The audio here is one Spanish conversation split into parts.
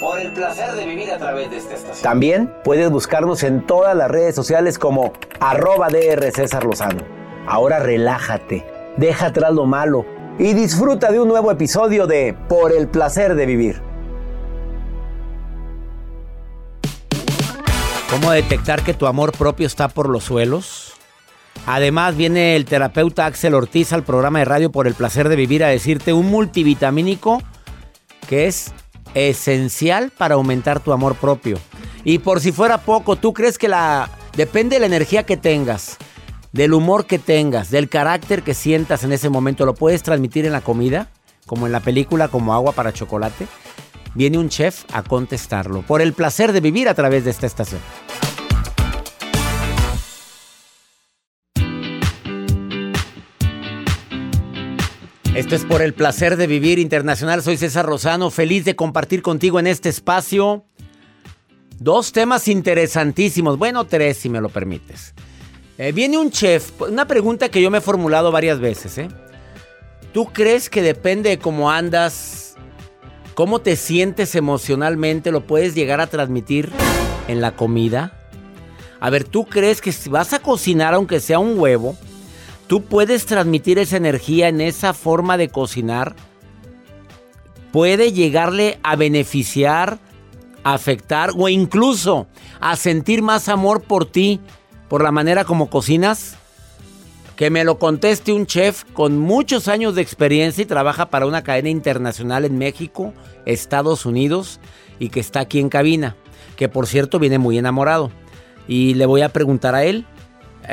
Por el placer de vivir a través de esta estación. También puedes buscarnos en todas las redes sociales como arroba DR César Lozano. Ahora relájate, deja atrás lo malo y disfruta de un nuevo episodio de Por el placer de vivir. ¿Cómo detectar que tu amor propio está por los suelos? Además viene el terapeuta Axel Ortiz al programa de radio por el placer de vivir a decirte un multivitamínico que es esencial para aumentar tu amor propio. Y por si fuera poco, ¿tú crees que la depende de la energía que tengas, del humor que tengas, del carácter que sientas en ese momento, lo puedes transmitir en la comida, como en la película como agua para chocolate? Viene un chef a contestarlo por el placer de vivir a través de esta estación. Esto es por el placer de vivir internacional. Soy César Rosano, feliz de compartir contigo en este espacio dos temas interesantísimos. Bueno, tres, si me lo permites. Eh, viene un chef, una pregunta que yo me he formulado varias veces. ¿eh? ¿Tú crees que depende de cómo andas, cómo te sientes emocionalmente, lo puedes llegar a transmitir en la comida? A ver, ¿tú crees que si vas a cocinar, aunque sea un huevo, tú puedes transmitir esa energía en esa forma de cocinar? Puede llegarle a beneficiar, afectar o incluso a sentir más amor por ti, por la manera como cocinas? Que me lo conteste un chef con muchos años de experiencia y trabaja para una cadena internacional en México, Estados Unidos y que está aquí en cabina. Que por cierto viene muy enamorado. Y le voy a preguntar a él.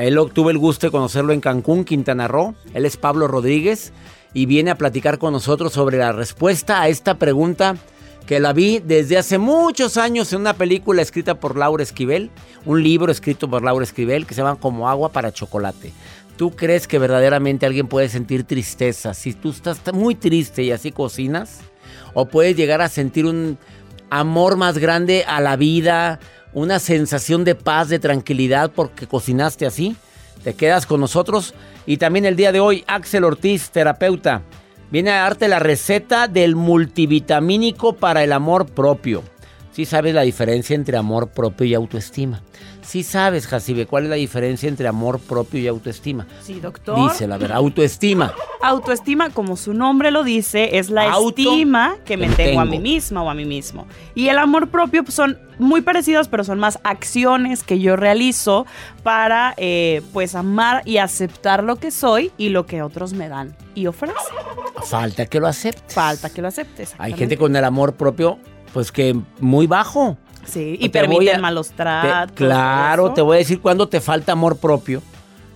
Él tuve el gusto de conocerlo en Cancún, Quintana Roo. Él es Pablo Rodríguez y viene a platicar con nosotros sobre la respuesta a esta pregunta que la vi desde hace muchos años en una película escrita por Laura Esquivel, un libro escrito por Laura Esquivel que se llama Como agua para chocolate. ¿Tú crees que verdaderamente alguien puede sentir tristeza si tú estás muy triste y así cocinas? ¿O puedes llegar a sentir un amor más grande a la vida, una sensación de paz, de tranquilidad porque cocinaste así? Te quedas con nosotros. Y también el día de hoy, Axel Ortiz, terapeuta, viene a darte la receta del multivitamínico para el amor propio. Sí sabes la diferencia entre amor propio y autoestima. Sí sabes, Jacibe, cuál es la diferencia entre amor propio y autoestima. Sí, doctor. Dice la verdad, autoestima. Autoestima, como su nombre lo dice, es la Auto estima que me me tengo a mí misma o a mí mismo. Y el amor propio pues, son muy parecidos, pero son más acciones que yo realizo para eh, pues amar y aceptar lo que soy y lo que otros me dan y ofrecen. Falta que lo aceptes. Falta que lo aceptes. Hay gente con el amor propio, pues que muy bajo. Sí, y Te permiten a- malos Te- tratos. claro, te voy a decir cuándo te falta amor propio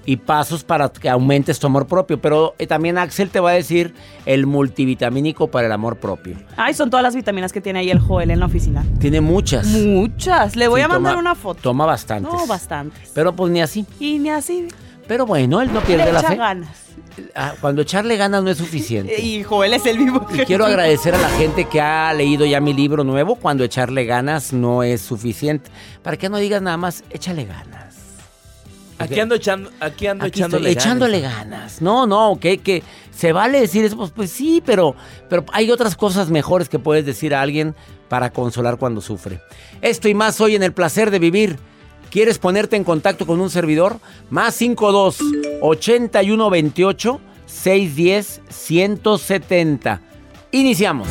y pasos para que aumentes tu amor propio. Pero eh, también Axel te va a decir el multivitamínico para el amor propio. Ay, son todas las vitaminas que tiene ahí el Joel en la oficina. Tiene muchas. Muchas. Le voy Sí, a mandar toma- una foto. Toma bastantes. No, bastantes. Pero pues ni así. Y ni así. Pero bueno, él no pierde le la echa fe. ganas. Ah, Cuando echarle ganas no es suficiente. Y Joel es el vivo. Y quiero agradecer a la gente que ha leído ya mi libro nuevo. Cuando echarle ganas no es suficiente. Para que no digas nada más, échale ganas. Aquí ando echando, aquí ando Aquí echándole estoy ganas. echándole ganas. No, no, que, que se vale decir eso, pues, pues sí, pero, pero hay otras cosas mejores que puedes decir a alguien para consolar cuando sufre. Esto y más hoy en el placer de vivir. ¿Quieres ponerte en contacto con un servidor? Más 52 81 28 610 170. Iniciamos.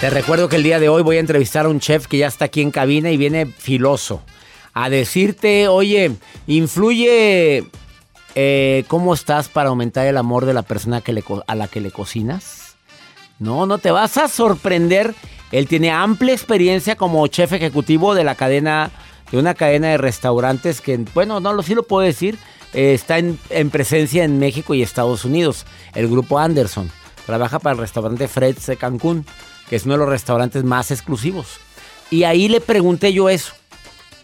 Te recuerdo que el día de hoy voy a entrevistar a un chef que ya está aquí en cabina y viene filoso a decirte, oye, influye eh, cómo estás para aumentar el amor de la persona a la que le cocinas. No, no te vas a sorprender. Él tiene amplia experiencia como chef ejecutivo de la cadena, de una cadena de restaurantes que, bueno, no lo sí lo puedo decir, eh, está en, en presencia en México y Estados Unidos. El grupo Anderson trabaja para el restaurante Fred's de Cancún, que es uno de los restaurantes más exclusivos. Y ahí le pregunté yo eso.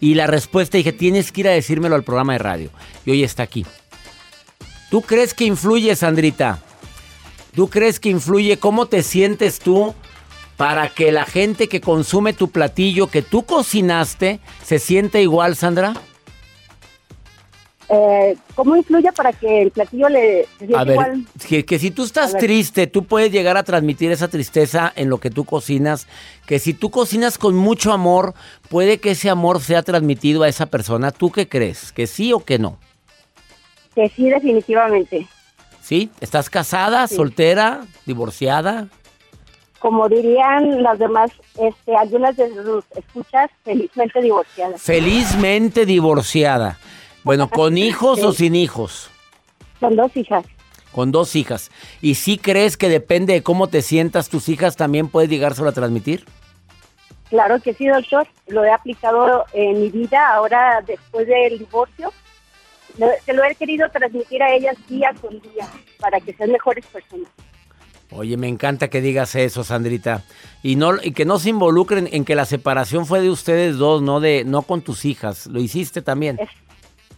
Y la respuesta dije, tienes que ir a decírmelo al programa de radio. Y hoy está aquí. ¿Tú crees que influye, Sandrita? ¿Tú crees que influye cómo te sientes tú para que la gente que consume tu platillo que tú cocinaste se sienta igual, Sandra? Eh, ¿Cómo influye para que el platillo le se sienta A ver, igual? que, que si tú estás triste, tú puedes llegar a transmitir esa tristeza en lo que tú cocinas. Que si tú cocinas con mucho amor, puede que ese amor sea transmitido a esa persona. ¿Tú qué crees? ¿Que sí o que no? Que sí, definitivamente. ¿Sí? ¿Estás casada, Sí. soltera, divorciada? Como dirían las demás, este, algunas de sus escuchas, felizmente divorciadas. Felizmente divorciada. Bueno, ¿con hijos o sin hijos? Son dos hijas. Con dos hijas. ¿Y si crees que depende de cómo te sientas, tus hijas también puedes llegárselo a transmitir? Claro que sí, doctor. Lo he aplicado en mi vida ahora después del divorcio. Se lo he querido transmitir a ellas día con día para que sean mejores personas. Oye, me encanta que digas eso, Sandrita. Y no y que no se involucren en que la separación fue de ustedes dos, no de no con tus hijas. Lo hiciste también. Es-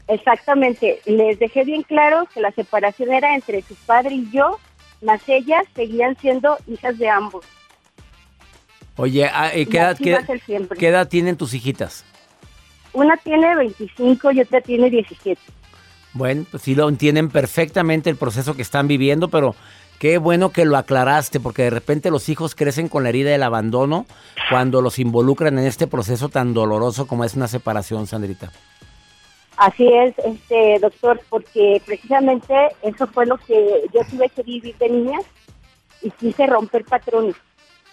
Exactamente. Les dejé bien claro que la separación era entre su padre y yo, más ellas seguían siendo hijas de ambos. Oye, ah, eh, ¿qué, edad, qué edad tienen tus hijitas? Una tiene 25 y otra tiene 17. Bueno, pues sí lo entienden perfectamente el proceso que están viviendo, pero qué bueno que lo aclaraste, porque de repente los hijos crecen con la herida del abandono cuando los involucran en este proceso tan doloroso como es una separación, Sandrita. Así es, este doctor, porque precisamente eso fue lo que yo tuve que vivir de niña y quise romper patrones.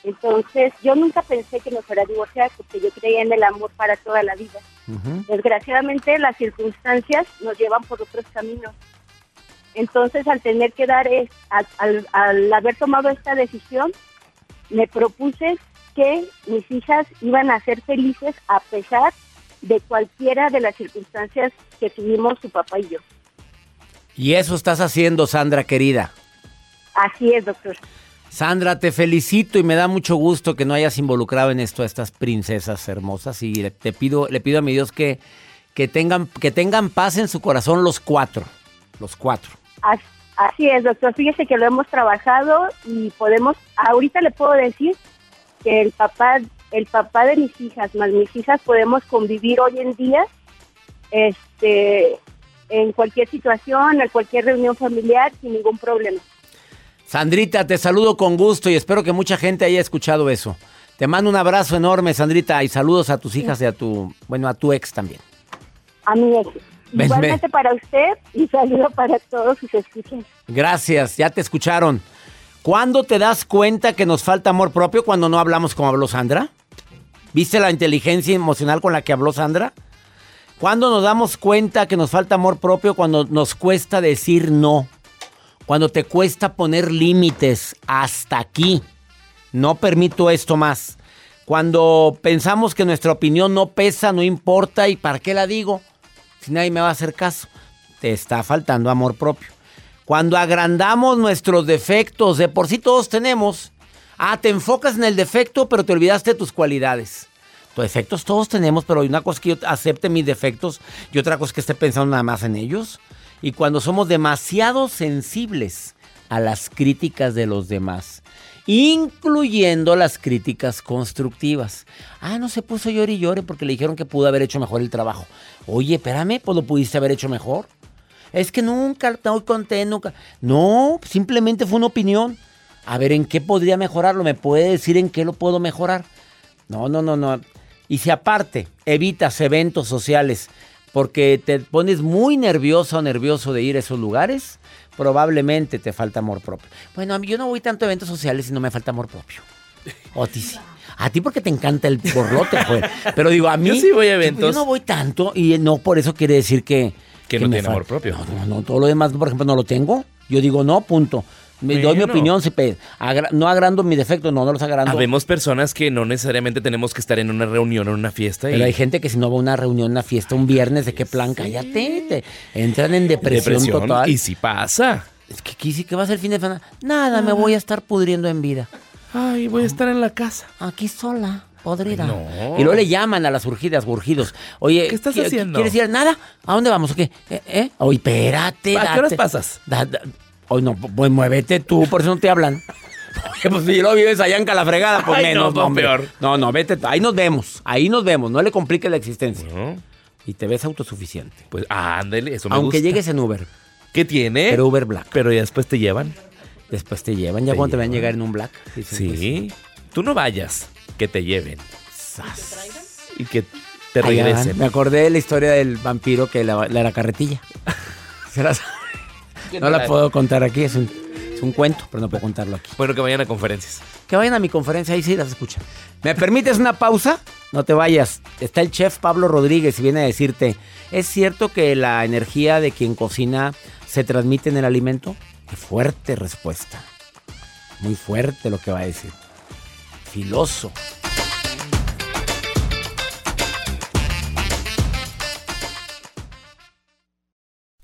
Entonces, yo nunca pensé que me fuera a divorciar porque yo creía en el amor para toda la vida. Desgraciadamente, las circunstancias nos llevan por otros caminos. Entonces, al tener que dar, es- al, al- al haber tomado esta decisión, me propuse que mis hijas iban a ser felices a pesar de cualquiera de las circunstancias que tuvimos su papá y yo. Y eso estás haciendo, Sandra querida. Así es, doctor. Sandra, te felicito y me da mucho gusto que no hayas involucrado en esto a estas princesas hermosas y le, te pido, le pido a mi Dios que, que, tengan, que tengan paz en su corazón los cuatro, los cuatro. As- Así es, doctor. Fíjese que lo hemos trabajado y podemos, ahorita le puedo decir que el papá, el papá de mis hijas, más mis hijas, podemos convivir hoy en día, este, en cualquier situación, en cualquier reunión familiar, sin ningún problema. Sandrita, te saludo con gusto y espero que mucha gente haya escuchado eso. Te mando un abrazo enorme, Sandrita, y saludos a tus hijas y a tu, bueno, a tu ex también. A es. Ven, Igualmente para usted y saludo para todos sus escuchas. Gracias, ya te escucharon. ¿Cuándo te das cuenta que nos falta amor propio cuando no hablamos como habló Sandra? ¿Viste la inteligencia emocional con la que habló Sandra? ¿Cuándo nos damos cuenta que nos falta amor propio cuando nos cuesta decir no? Cuando te cuesta poner límites hasta aquí. No permito esto más. Cuando pensamos que nuestra opinión no pesa, no importa y ¿para qué la digo? Si nadie me va a hacer caso. Te está faltando amor propio. Cuando agrandamos nuestros defectos, de por sí todos tenemos. Ah, te enfocas en el defecto, pero te olvidaste de tus cualidades. Tus defectos todos tenemos, pero una cosa que yo acepte mis defectos y otra cosa que esté pensando nada más en ellos. Y cuando somos demasiado sensibles a las críticas de los demás. incluyendo las críticas constructivas. Ah, no se puso llore y llore porque le dijeron que pudo haber hecho mejor el trabajo. Oye, espérame, pues lo pudiste haber hecho mejor. Es que nunca estoy contento, nunca. No, simplemente fue una opinión. A ver, ¿en qué podría mejorarlo? ¿Me puede decir en qué lo puedo mejorar? No, no, no, no. Y si aparte evitas eventos sociales porque te pones muy nervioso o nervioso de ir a esos lugares, probablemente te falta amor propio. Bueno, a mí yo no voy tanto a eventos sociales y no me falta amor propio. O a ti sí. A ti porque te encanta el borlote, pues. Pero digo, a mí. Yo sí voy a eventos. Yo no voy tanto y no por eso quiere decir que. Que no me tiene amor propio. No, no, no, todo lo demás, por ejemplo, no lo tengo. Yo digo, no, punto. Me doy mi opinión, si agra- no agrando mis defectos, no, no los agrando. Habemos personas que no necesariamente tenemos que estar en una reunión o en una fiesta. y Pero hay gente que si no va a una reunión, una fiesta, un viernes, ¿de qué plan? Cállate. te- entran en depresión, depresión. total. Y si pasa. Es que sí que va a ser el fin de semana. Nada, me voy a estar pudriendo en vida. Ay, voy a estar en la casa. Aquí sola, podrida. No. Y luego le llaman a las urgidas, urgidos. Oye, ¿Qué estás ¿qui- haciendo? ¿Quieres ir? ¿Nada? ¿A dónde vamos? ¿O qué? ¿Eh? ¿Eh? Oye, espérate. ¿A qué horas pasas? da- da- Oye, no, pues muévete tú, por eso no te hablan. Pues si lo vives allá en Calafregada, pues Ay, menos, no, no, peor. No, no, vete. Ahí nos vemos. Ahí nos vemos. No le compliques la existencia. ¿No? Y te ves autosuficiente. Pues ándale, eso me Aunque gusta. llegues en Uber. ¿Qué tiene? Pero Uber Black. Pero ya después te llevan. Después te llevan. Ya Te cuando te van a llegar en un Black. dicen, pues, Sí. Tú no vayas, que te lleven. sas. Y que te regresen. Me acordé de la historia del vampiro que la, la era carretilla. Se las- no la puedo contar aquí, es un, es un cuento, pero no puedo contarlo aquí. Bueno, que vayan a conferencias. Que vayan a mi conferencia, ahí sí las escuchan. ¿Me permites una pausa? No te vayas. Está el chef Pablo Rodríguez y viene a decirte, ¿es cierto que la energía de quien cocina se transmite en el alimento? Qué fuerte respuesta. Muy fuerte lo que va a decir. Filoso.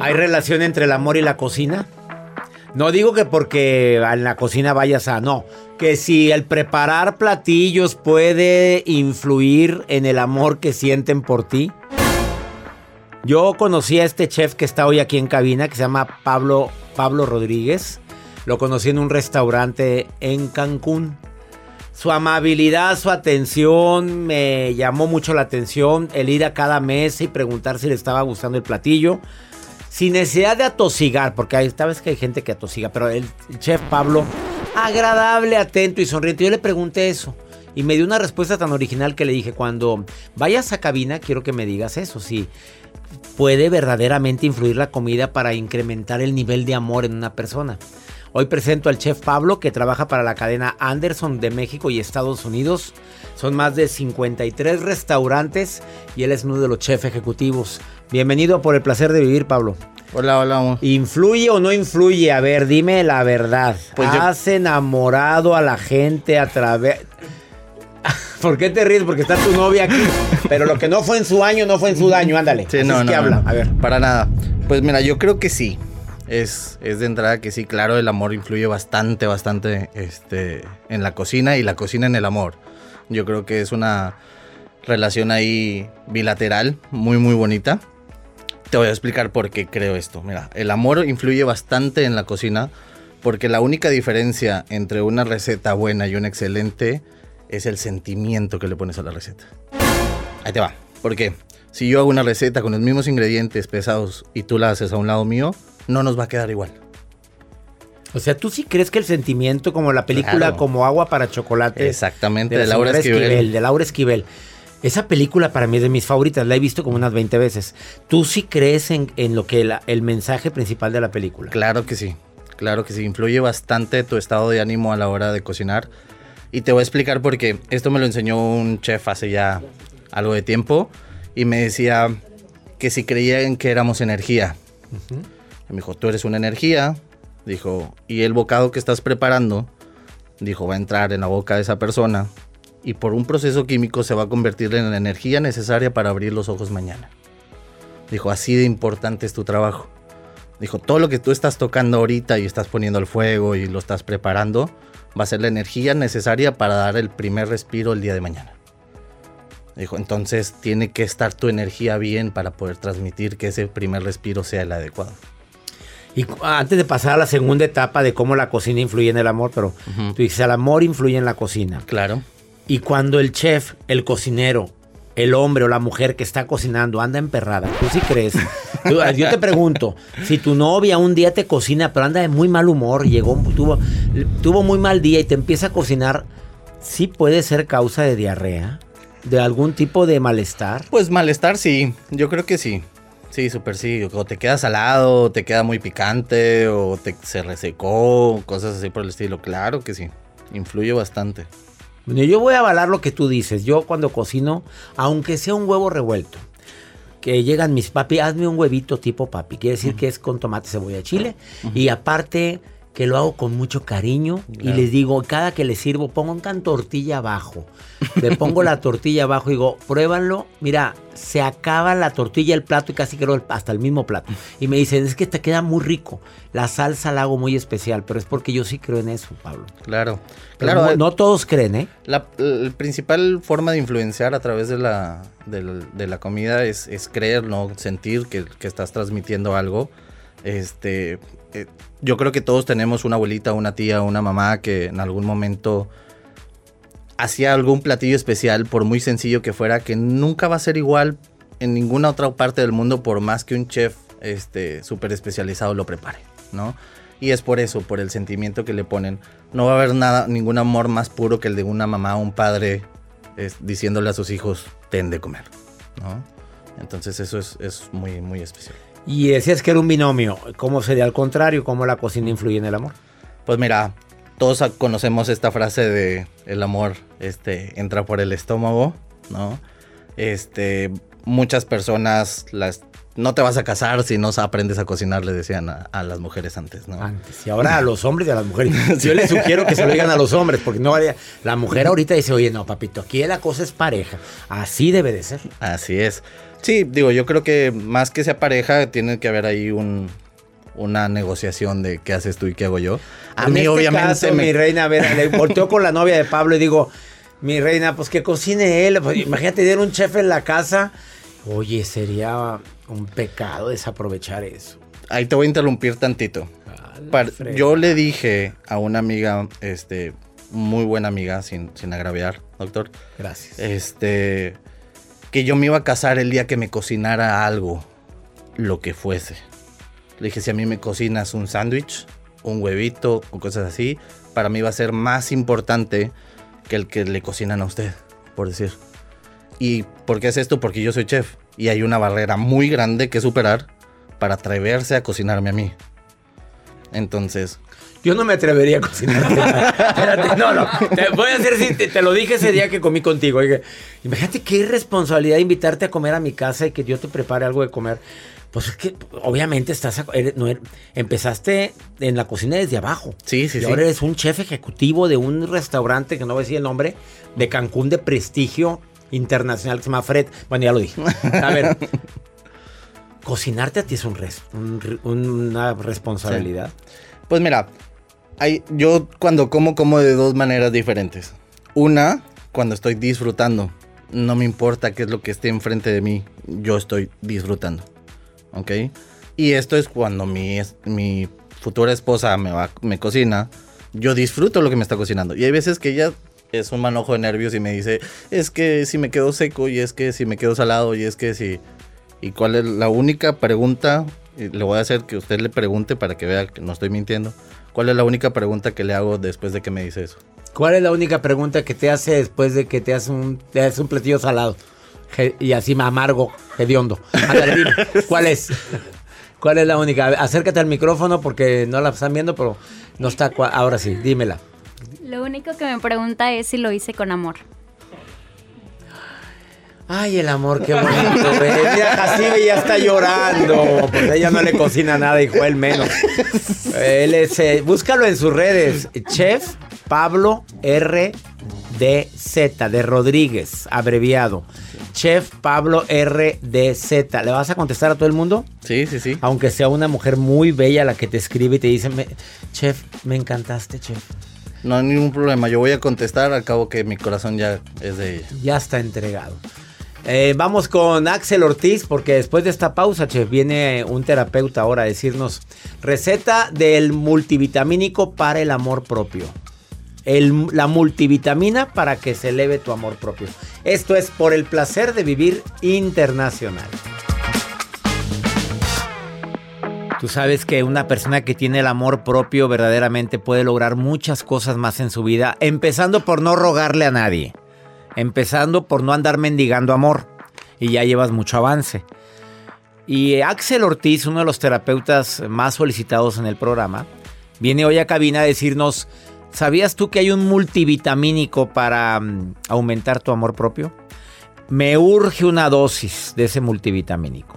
¿Hay relación entre el amor y la cocina? No digo que porque en la cocina vayas a... No, que si el preparar platillos puede influir en el amor que sienten por ti. Yo conocí a este chef que está hoy aquí en cabina, que se llama Pablo, Pablo Rodríguez. Lo conocí en un restaurante en Cancún. Su amabilidad, su atención me llamó mucho la atención. El ir a cada mesa y preguntar si le estaba gustando el platillo. Sin necesidad de atosigar, porque hay, sabes que hay gente que atosiga, pero el, el chef Pablo, agradable, atento y sonriente. Yo le pregunté eso y me dio una respuesta tan original que le dije, cuando vayas a cabina, quiero que me digas eso, si puede verdaderamente influir la comida para incrementar el nivel de amor en una persona. Hoy presento al chef Pablo que trabaja para la cadena Anderson de México y Estados Unidos. Son más de 53 restaurantes y él es uno de los chefs ejecutivos. Bienvenido por el placer de vivir, Pablo. Hola, hola, amor. ¿Influye o no influye? A ver, dime la verdad. Pues yo- ¿Has enamorado a la gente a través... ¿Por qué te ríes? Porque está tu novia aquí. Pero lo que no fue en su año, no fue en su daño. Ándale. Sí, Así no, es no, que no, habla. A ver. Para nada. Pues mira, yo creo que sí. Es, es de entrada que sí, claro, el amor influye bastante, bastante este, en la cocina y la cocina en el amor. Yo creo que es una relación ahí bilateral, muy, muy bonita. Te voy a explicar por qué creo esto. Mira, el amor influye bastante en la cocina porque la única diferencia entre una receta buena y una excelente es el sentimiento que le pones a la receta. Ahí te va. Porque si yo hago una receta con los mismos ingredientes pesados y tú la haces a un lado mío, no nos va a quedar igual. O sea, ¿tú sí crees que el sentimiento, como la película Claro. como agua para chocolate? Exactamente, de Laura Esquivel. De Laura Esquivel. Esa película para mí es de mis favoritas, la he visto como unas 20 veces. ¿Tú sí crees en, en lo que la- el mensaje principal de la película? Claro que sí, claro que sí. Influye bastante tu estado de ánimo a la hora de cocinar. Y te voy a explicar por qué. Esto me lo enseñó un chef hace ya algo de tiempo. Y me decía que si creía en que éramos energía. Y me dijo, tú eres una energía. Dijo, y el bocado que estás preparando, dijo, va a entrar en la boca de esa persona. Y por un proceso químico se va a convertir en la energía necesaria para abrir los ojos mañana. Dijo, así de importante es tu trabajo. Dijo, todo lo que tú estás tocando ahorita y estás poniendo al fuego y lo estás preparando, va a ser la energía necesaria para dar el primer respiro el día de mañana. Dijo, entonces tiene que estar tu energía bien para poder transmitir que ese primer respiro sea el adecuado. Y antes de pasar a la segunda etapa de cómo la cocina influye en el amor, pero tú dices, el amor influye en la cocina. Claro. Y cuando el chef, el cocinero, el hombre o la mujer que está cocinando anda emperrada, ¿tú sí crees? Yo te pregunto, si tu novia un día te cocina, pero anda de muy mal humor, llegó, tuvo, tuvo muy mal día y te empieza a cocinar, ¿sí puede ser causa de diarrea? ¿De algún tipo de malestar? Pues malestar sí, yo creo que sí. Sí, súper sí. O te queda salado, o te queda muy picante, o te, se resecó, cosas así por el estilo. Claro que sí, influye bastante. Bueno, yo voy a avalar lo que tú dices. Yo cuando cocino, aunque sea un huevo revuelto, que llegan mis papi, hazme un huevito tipo papi. Quiere decir que es con tomate, cebolla, chile. Y aparte que lo hago con mucho cariño. Y les digo, cada que les sirvo, pongan tortilla abajo. Le pongo la tortilla abajo y digo, pruébanlo. Mira, se acaba la tortilla, el plato y casi creo el- hasta el mismo plato. Y me dicen, es que te queda muy rico. La salsa la hago muy especial, pero es porque yo sí creo en eso, Pablo. Claro. Claro, no, eh, no todos creen, ¿eh? La, la principal forma de influenciar a través de la, del- de la comida es, es creer, ¿no? Sentir que, que estás transmitiendo algo. Este, eh, yo creo que todos tenemos una abuelita, una tía, una mamá que en algún momento hacía algún platillo especial, por muy sencillo que fuera, que nunca va a ser igual en ninguna otra parte del mundo, por más que un chef este, súper especializado lo prepare, ¿no? Y es por eso, por el sentimiento que le ponen. No va a haber nada, ningún amor más puro que el de una mamá o un padre es, diciéndole a sus hijos, ten de comer, ¿no? Entonces eso es, es muy, muy especial. Y decías que era un binomio. ¿Cómo sería al contrario? ¿Cómo la cocina influye en el amor? Pues mira, todos conocemos esta frase de el amor este, entra por el estómago, ¿no? Este, muchas personas las no te vas a casar si no aprendes a cocinar, le decían a, a las mujeres antes, ¿no? Antes. Y ahora a los hombres y a las mujeres. Yo les sugiero que se lo digan a los hombres, porque no. La mujer ahorita dice, oye, no, papito, aquí la cosa es pareja. Así debe de ser. Así es. Sí, digo, yo creo que más que sea pareja, tiene que haber ahí un, una negociación de qué haces tú y qué hago yo. A En mí, este obviamente, caso, me- mi reina, a ver, le volteó con la novia de Pablo y digo, mi reina, pues que cocine él. Pues, imagínate, tener un chef en la casa. Oye, sería un pecado desaprovechar eso. ahí te voy a interrumpir tantito. Yo le dije a una amiga, este, muy buena amiga, sin, sin agraviar, doctor, Gracias. este, que yo me iba a casar el día que me cocinara algo, lo que fuese. Le dije, si a mí me cocinas un sándwich, un huevito o cosas así, para mí va a ser más importante que el que le cocinan a usted, por decir. ¿Y por qué es esto? Porque yo soy chef y hay una barrera muy grande que superar para atreverse a cocinarme a mí. Entonces, Yo no me atrevería a cocinar. Espérate, no, no. Te voy a decir si te, te lo dije ese día que comí contigo. Dije, imagínate qué irresponsabilidad invitarte a comer a mi casa y que yo te prepare algo de comer. Pues es que obviamente estás a- eres- no eres- empezaste en la cocina desde abajo. Sí, sí, y sí. ahora eres un chef ejecutivo de un restaurante que no voy a decir el nombre, de Cancún de prestigio internacional que se llama Fred. Bueno, ya lo dije. A ver, cocinarte a ti es un res- un una responsabilidad. Pues mira, hay, yo cuando como, como de dos maneras diferentes. Una, cuando estoy disfrutando. No me importa qué es lo que esté enfrente de mí, yo estoy disfrutando. ¿Ok? Y esto es cuando mi, mi futura esposa me, va, me cocina, yo disfruto lo que me está cocinando. Y hay veces que ella es un manojo de nervios y me dice, es que si me quedo seco, y es que si me quedo salado, y es que si... ¿Y cuál es la única pregunta y le voy a hacer que usted le pregunte para que vea que no estoy mintiendo. ¿Cuál es la única pregunta que le hago después de que me dice eso? ¿Cuál es la única pregunta que te hace después de que te hace un, te hace un platillo salado? Y así amargo, hediondo. ¿Cuál es? ¿Cuál es la única? Acércate al micrófono porque no la están viendo, pero no está. Ahora sí, dímela. Lo único que me pregunta es si lo hice con amor. Ay, el amor, qué bonito. ¿eh? Mira, Jacibe ya está llorando. Pues ella no le cocina nada y Joel menos. Él es, eh, búscalo en sus redes. Chef Pablo R. D. Z. de Rodríguez, abreviado. Chef Pablo R. D. Z. ¿Le vas a contestar a todo el mundo? Sí, sí, sí. Aunque sea una mujer muy bella la que te escribe y te dice, "Me- Chef, me encantaste, chef. No hay ningún problema. Yo voy a contestar al cabo que mi corazón ya es de ella. Ya está entregado. Eh, vamos con Axel Ortiz, porque después de esta pausa, chef, viene un terapeuta ahora a decirnos receta del multivitamínico para el amor propio. El- la multivitamina para que se eleve tu amor propio. Esto es por el placer de vivir internacional. Tú sabes que una persona que tiene el amor propio verdaderamente puede lograr muchas cosas más en su vida, empezando por no rogarle a nadie. Empezando por no andar mendigando amor. Y ya llevas mucho avance. Y Axel Ortiz, uno de los terapeutas más solicitados en el programa, viene hoy a cabina a decirnos, ¿sabías tú que hay un multivitamínico para mm, aumentar tu amor propio? Me urge una dosis de ese multivitamínico.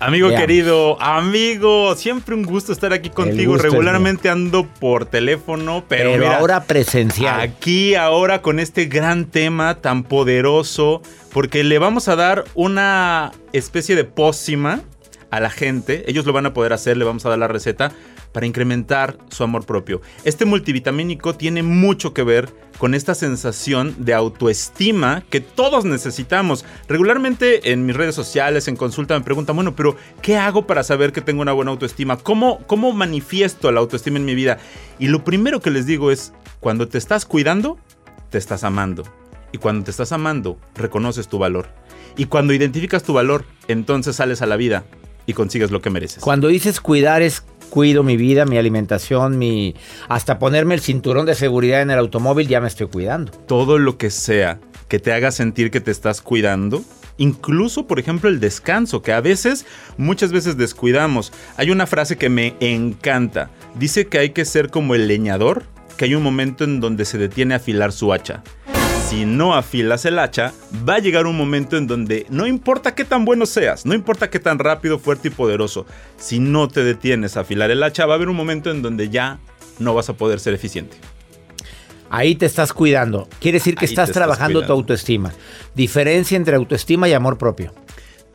Amigo Veamos. querido, amigo, siempre un gusto estar aquí contigo. Regularmente ando por teléfono, pero, Pero, mira, ahora presencial. aquí ahora con este gran tema tan poderoso, porque le vamos a dar una especie de pócima a la gente. Ellos lo van a poder hacer, le vamos a dar la receta para incrementar su amor propio. Este multivitamínico tiene mucho que ver con esta sensación de autoestima que todos necesitamos. Regularmente en mis redes sociales, en consulta, me preguntan, bueno, pero ¿qué hago para saber que tengo una buena autoestima? ¿Cómo, cómo manifiesto la autoestima en mi vida? Y lo primero que les digo es, cuando te estás cuidando, te estás amando. Y cuando te estás amando, reconoces tu valor. Y cuando identificas tu valor, entonces sales a la vida y consigues lo que mereces. Cuando dices cuidar es cuido mi vida, mi alimentación, mi hasta ponerme el cinturón de seguridad en el automóvil ya me estoy cuidando. todo lo que sea que te haga sentir que te estás cuidando. Incluso, por ejemplo, el descanso, que a veces, muchas veces descuidamos. Hay una frase que me encanta. Dice que hay que ser como el leñador, que hay un momento en donde se detiene a afilar su hacha. Si no afilas el hacha, va a llegar un momento en donde no importa qué tan bueno seas, no importa qué tan rápido, fuerte y poderoso, si no te detienes a afilar el hacha, va a haber un momento en donde ya no vas a poder ser eficiente. Ahí te estás cuidando. Quiere decir que estás trabajando tu autoestima. Diferencia entre autoestima y amor propio.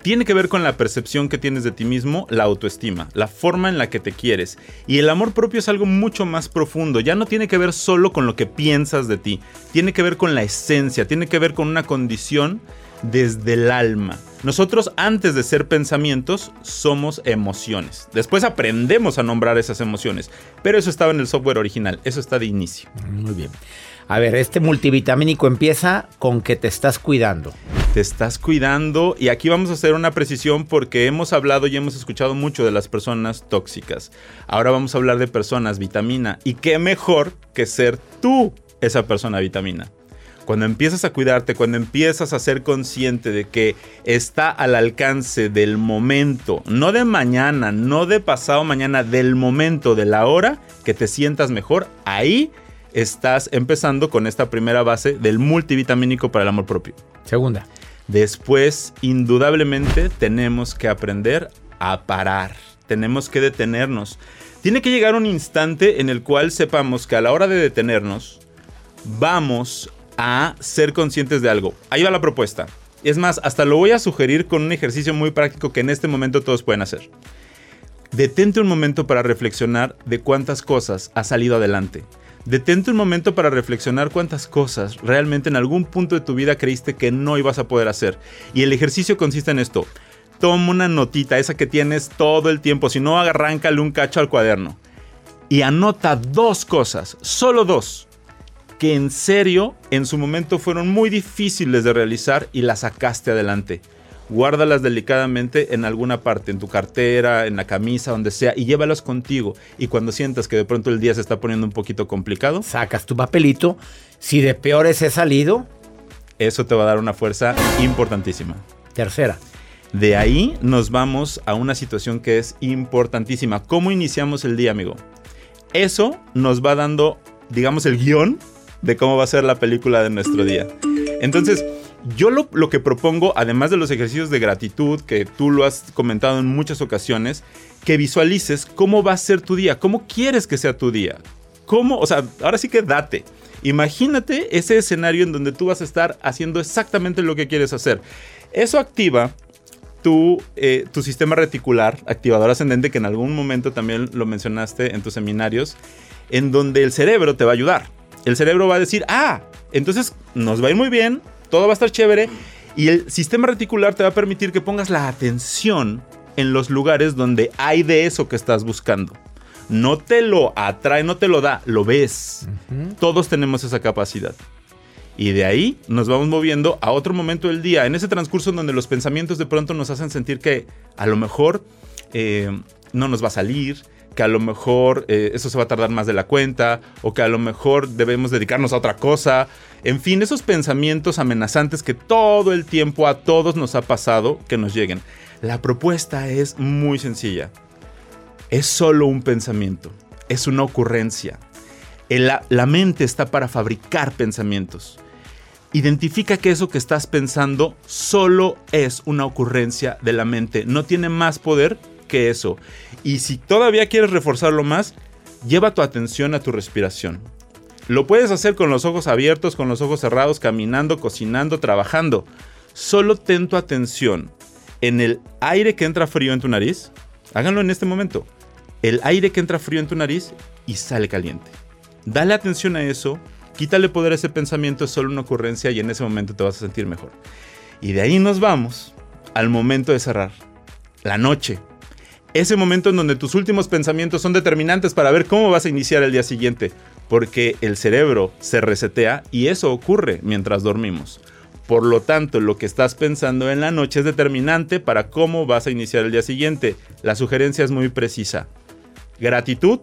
Tiene que ver con la percepción que tienes de ti mismo, la autoestima, la forma en la que te quieres. Y el amor propio es algo mucho más profundo. Ya no tiene que ver solo con lo que piensas de ti. Tiene que ver con la esencia, tiene que ver con una condición desde el alma. Nosotros antes de ser pensamientos somos emociones. Después aprendemos a nombrar esas emociones. Pero eso estaba en el software original, eso está de inicio. Muy bien. A ver, este multivitamínico empieza con que te estás cuidando. Te estás cuidando y aquí vamos a hacer una precisión porque hemos hablado y hemos escuchado mucho de las personas tóxicas. Ahora vamos a hablar de personas vitamina y qué mejor que ser tú esa persona vitamina. Cuando empiezas a cuidarte, cuando empiezas a ser consciente de que está al alcance del momento, no de mañana, no de pasado mañana, del momento, de la hora, que te sientas mejor, ahí estás empezando con esta primera base del multivitamínico para el amor propio. Segunda. Después, indudablemente, tenemos que aprender a parar. Tenemos que detenernos. Tiene que llegar un instante en el cual sepamos que a la hora de detenernos, vamos a ser conscientes de algo. Ahí va la propuesta. Es más, hasta lo voy a sugerir con un ejercicio muy práctico que en este momento todos pueden hacer. Detente un momento para reflexionar de cuántas cosas has salido adelante. Detente un momento para reflexionar cuántas cosas realmente en algún punto de tu vida creíste que no ibas a poder hacer. Y el ejercicio consiste en esto. Toma una notita, esa que tienes todo el tiempo. Si no, arráncale un cacho al cuaderno. Y anota dos cosas, solo dos, que en serio en su momento fueron muy difíciles de realizar y las sacaste adelante. Guárdalas delicadamente en alguna parte, en tu cartera, en la camisa, donde sea, y llévalas contigo. Y cuando sientas que de pronto el día se está poniendo un poquito complicado, Sacas tu papelito. Si de peores he salido, eso te va a dar una fuerza importantísima. tercera. De ahí nos vamos a una situación que es importantísima. ¿Cómo iniciamos el día, amigo? Eso nos va dando, digamos, el guion de cómo va a ser la película de nuestro día. Entonces, yo lo, que propongo, además de los ejercicios de gratitud, que tú lo has comentado en muchas ocasiones, que visualices cómo va a ser tu día, cómo quieres que sea tu día. ¿Cómo? O sea, ahora sí que date. Imagínate ese escenario en donde tú vas a estar haciendo exactamente lo que quieres hacer. Eso activa tu, eh, tu sistema reticular, activador ascendente, que en algún momento también lo mencionaste en tus seminarios, en donde el cerebro te va a ayudar. El cerebro va a decir, ah, entonces nos va a ir muy bien, todo va a estar chévere, y el sistema reticular te va a permitir que pongas la atención en los lugares donde hay de eso que estás buscando. No te lo atrae, no te lo da, lo ves. Todos tenemos esa capacidad. Y de ahí nos vamos moviendo a otro momento del día, en ese transcurso en donde los pensamientos de pronto nos hacen sentir que a lo mejor eh, no nos va a salir, que a lo mejor eh, eso se va a tardar más de la cuenta, o que a lo mejor debemos dedicarnos a otra cosa. En fin, esos pensamientos amenazantes que todo el tiempo a todos nos ha pasado que nos lleguen. La propuesta es muy sencilla. Es solo un pensamiento, es una ocurrencia. La mente está para fabricar pensamientos. Identifica que eso que estás pensando solo es una ocurrencia de la mente. No tiene más poder que eso. Y si todavía quieres reforzarlo más, lleva tu atención a tu respiración. Lo puedes hacer con los ojos abiertos, con los ojos cerrados, caminando, cocinando, trabajando. Solo ten tu atención en el aire que entra frío en tu nariz. Háganlo en este momento. El aire que entra frío en tu nariz y sale caliente. Dale atención a eso, quítale poder a ese pensamiento, es solo una ocurrencia y en ese momento te vas a sentir mejor. Y de ahí nos vamos al momento de cerrar, la noche. Ese momento en donde tus últimos pensamientos son determinantes para ver cómo vas a iniciar el día siguiente, porque el cerebro se resetea y eso ocurre mientras dormimos. Por lo tanto, lo que estás pensando en la noche es determinante para cómo vas a iniciar el día siguiente. La sugerencia es muy precisa. Gratitud,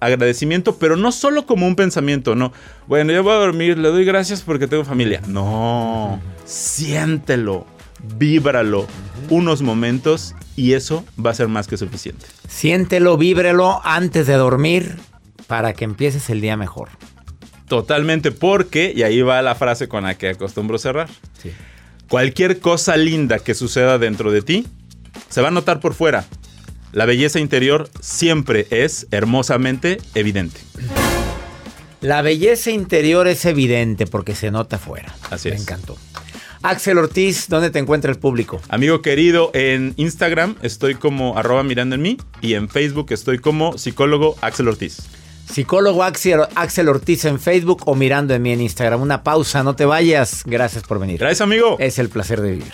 agradecimiento, pero no solo como un pensamiento, no. Bueno, ya voy a dormir, le doy gracias porque tengo familia. No, siéntelo, víbralo unos momentos y eso va a ser más que suficiente. Siéntelo, víbrelo antes de dormir para que empieces el día mejor. Totalmente, porque, y ahí va la frase con la que acostumbro cerrar. Cualquier cosa linda que suceda dentro de ti se va a notar por fuera. La belleza interior siempre es hermosamente evidente. La belleza interior es evidente porque se nota afuera. Así Me es. encantó. Axel Ortiz, ¿dónde te encuentra el público? Amigo querido, en Instagram estoy como arroba mirando en mí y en Facebook estoy como psicólogo Axel Ortiz. Psicólogo Axel, Axel Ortiz en Facebook o mirando en mí en Instagram. Una pausa, no te vayas. Gracias por venir. Gracias, amigo. Es el placer de vivir.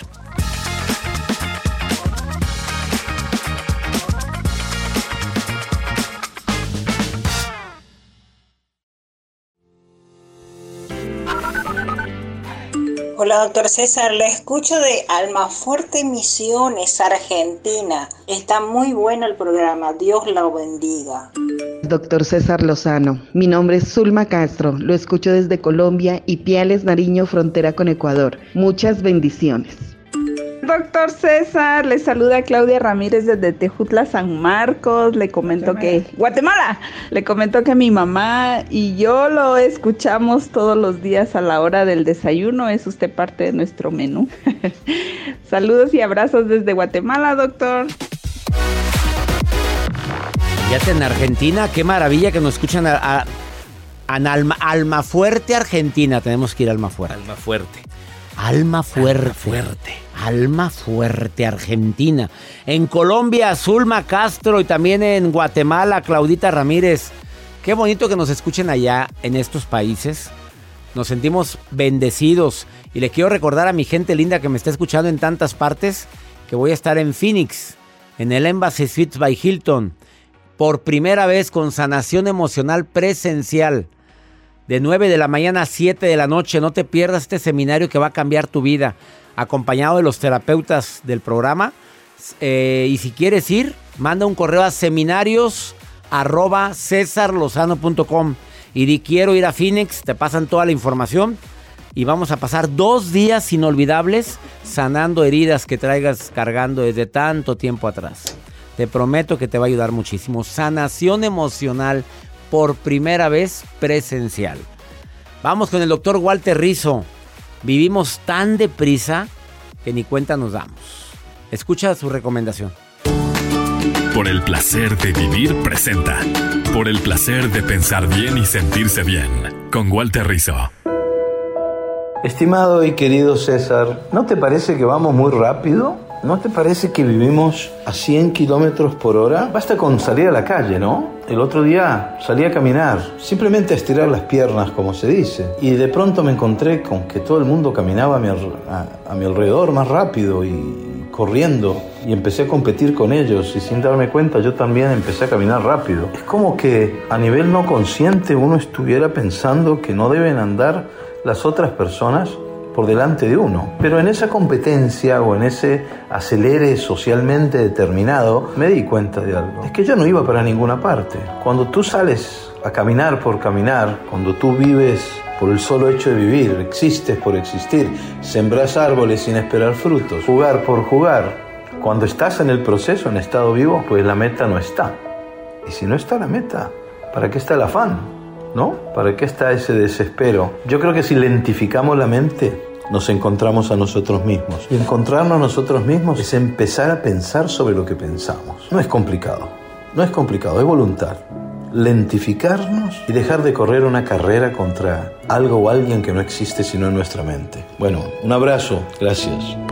Hola, doctor César. Le escucho de Almafuerte Misiones, Argentina. Está muy bueno el programa. Dios lo bendiga. Doctor César Lozano, mi nombre es Zulma Castro, lo escucho desde Colombia y Piales Nariño, frontera con Ecuador. Muchas bendiciones. Doctor César, le saluda Claudia Ramírez desde Tejutla, San Marcos. Le comento que. Guatemala. Le comento que mi mamá y yo lo escuchamos todos los días a la hora del desayuno. Es usted parte de nuestro menú. Saludos y abrazos desde Guatemala, doctor. Fíjate en Argentina, qué maravilla que nos escuchan a, Alma, Alma Fuerte, Argentina. Tenemos que ir a Alma Fuerte. Alma fuerte. Alma Fuerte. fuerte. Alma Fuerte, Argentina. En Colombia, Zulma Castro y también en Guatemala, Claudita Ramírez. Qué bonito que nos escuchen allá en estos países. Nos sentimos bendecidos. Y le quiero recordar a mi gente linda que me está escuchando en tantas partes que voy a estar en Phoenix, en el Embassy Suites by Hilton, por primera vez con sanación emocional presencial. de 9 de la mañana a 7 de la noche. No te pierdas este seminario que va a cambiar tu vida, acompañado de los terapeutas del programa. Eh, y si quieres ir, manda un correo a seminarios y di quiero ir a Phoenix, te pasan toda la información y vamos a pasar dos días inolvidables sanando heridas que traigas cargando desde tanto tiempo atrás. Te prometo que te va a ayudar muchísimo. Sanación emocional por primera vez presencial. Vamos con el doctor Walter Rizzo. Vivimos tan deprisa que ni cuenta nos damos. Escucha su recomendación. Por el placer de vivir presenta. Por el placer de pensar bien y sentirse bien. Con Walter Rizzo. Estimado y querido César, ¿no te parece que vamos muy rápido? ¿No te parece que vivimos a 100 kilómetros por hora? Basta con salir a la calle, ¿no? El otro día salí a caminar, simplemente a estirar las piernas, como se dice, y de pronto me encontré con que todo el mundo caminaba a mi, a, a mi alrededor más rápido y corriendo, y empecé a competir con ellos, y sin darme cuenta yo también empecé a caminar rápido. Es como que a nivel no consciente uno estuviera pensando que no deben andar las otras personas por delante de uno. Pero en esa competencia o en ese acelere socialmente determinado, me di cuenta de algo. Es que yo no iba para ninguna parte. Cuando tú sales a caminar por caminar, cuando tú vives por el solo hecho de vivir, existes por existir, sembras árboles sin esperar frutos, jugar por jugar, cuando estás en el proceso, en estado vivo, pues la meta no está. Y si no está la meta, ¿para qué está el afán? ¿No? ¿Para qué está ese desespero? Yo creo que si lentificamos la mente, nos encontramos a nosotros mismos. Y encontrarnos a nosotros mismos es empezar a pensar sobre lo que pensamos. No es complicado, no es complicado, es voluntad. Lentificarnos y dejar de correr una carrera contra algo o alguien que no existe sino en nuestra mente. Bueno, un abrazo, gracias.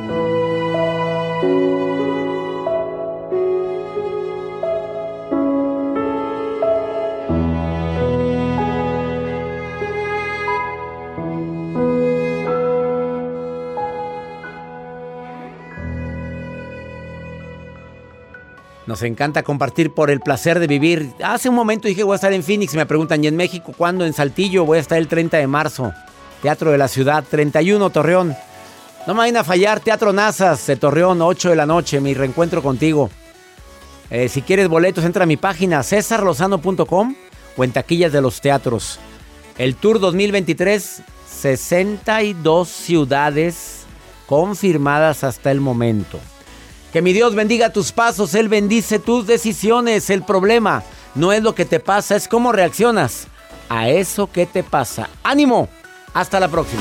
Nos encanta compartir por el placer de vivir. Hace un momento dije voy a estar en Phoenix. Me preguntan, ¿y en México cuándo? En Saltillo voy a estar el 30 de marzo. Teatro de la Ciudad, 31 Torreón. No me vayan a fallar, Teatro Nazas de Torreón, 8 de la noche, mi reencuentro contigo. Eh, si quieres boletos, entra a mi página cesarlozano.com o en taquillas de los teatros. El Tour 2023, 62 ciudades confirmadas hasta el momento. Que mi Dios bendiga tus pasos, Él bendice tus decisiones. El problema no es lo que te pasa, es cómo reaccionas a eso que te pasa. Ánimo, hasta la próxima.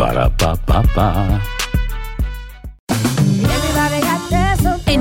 Para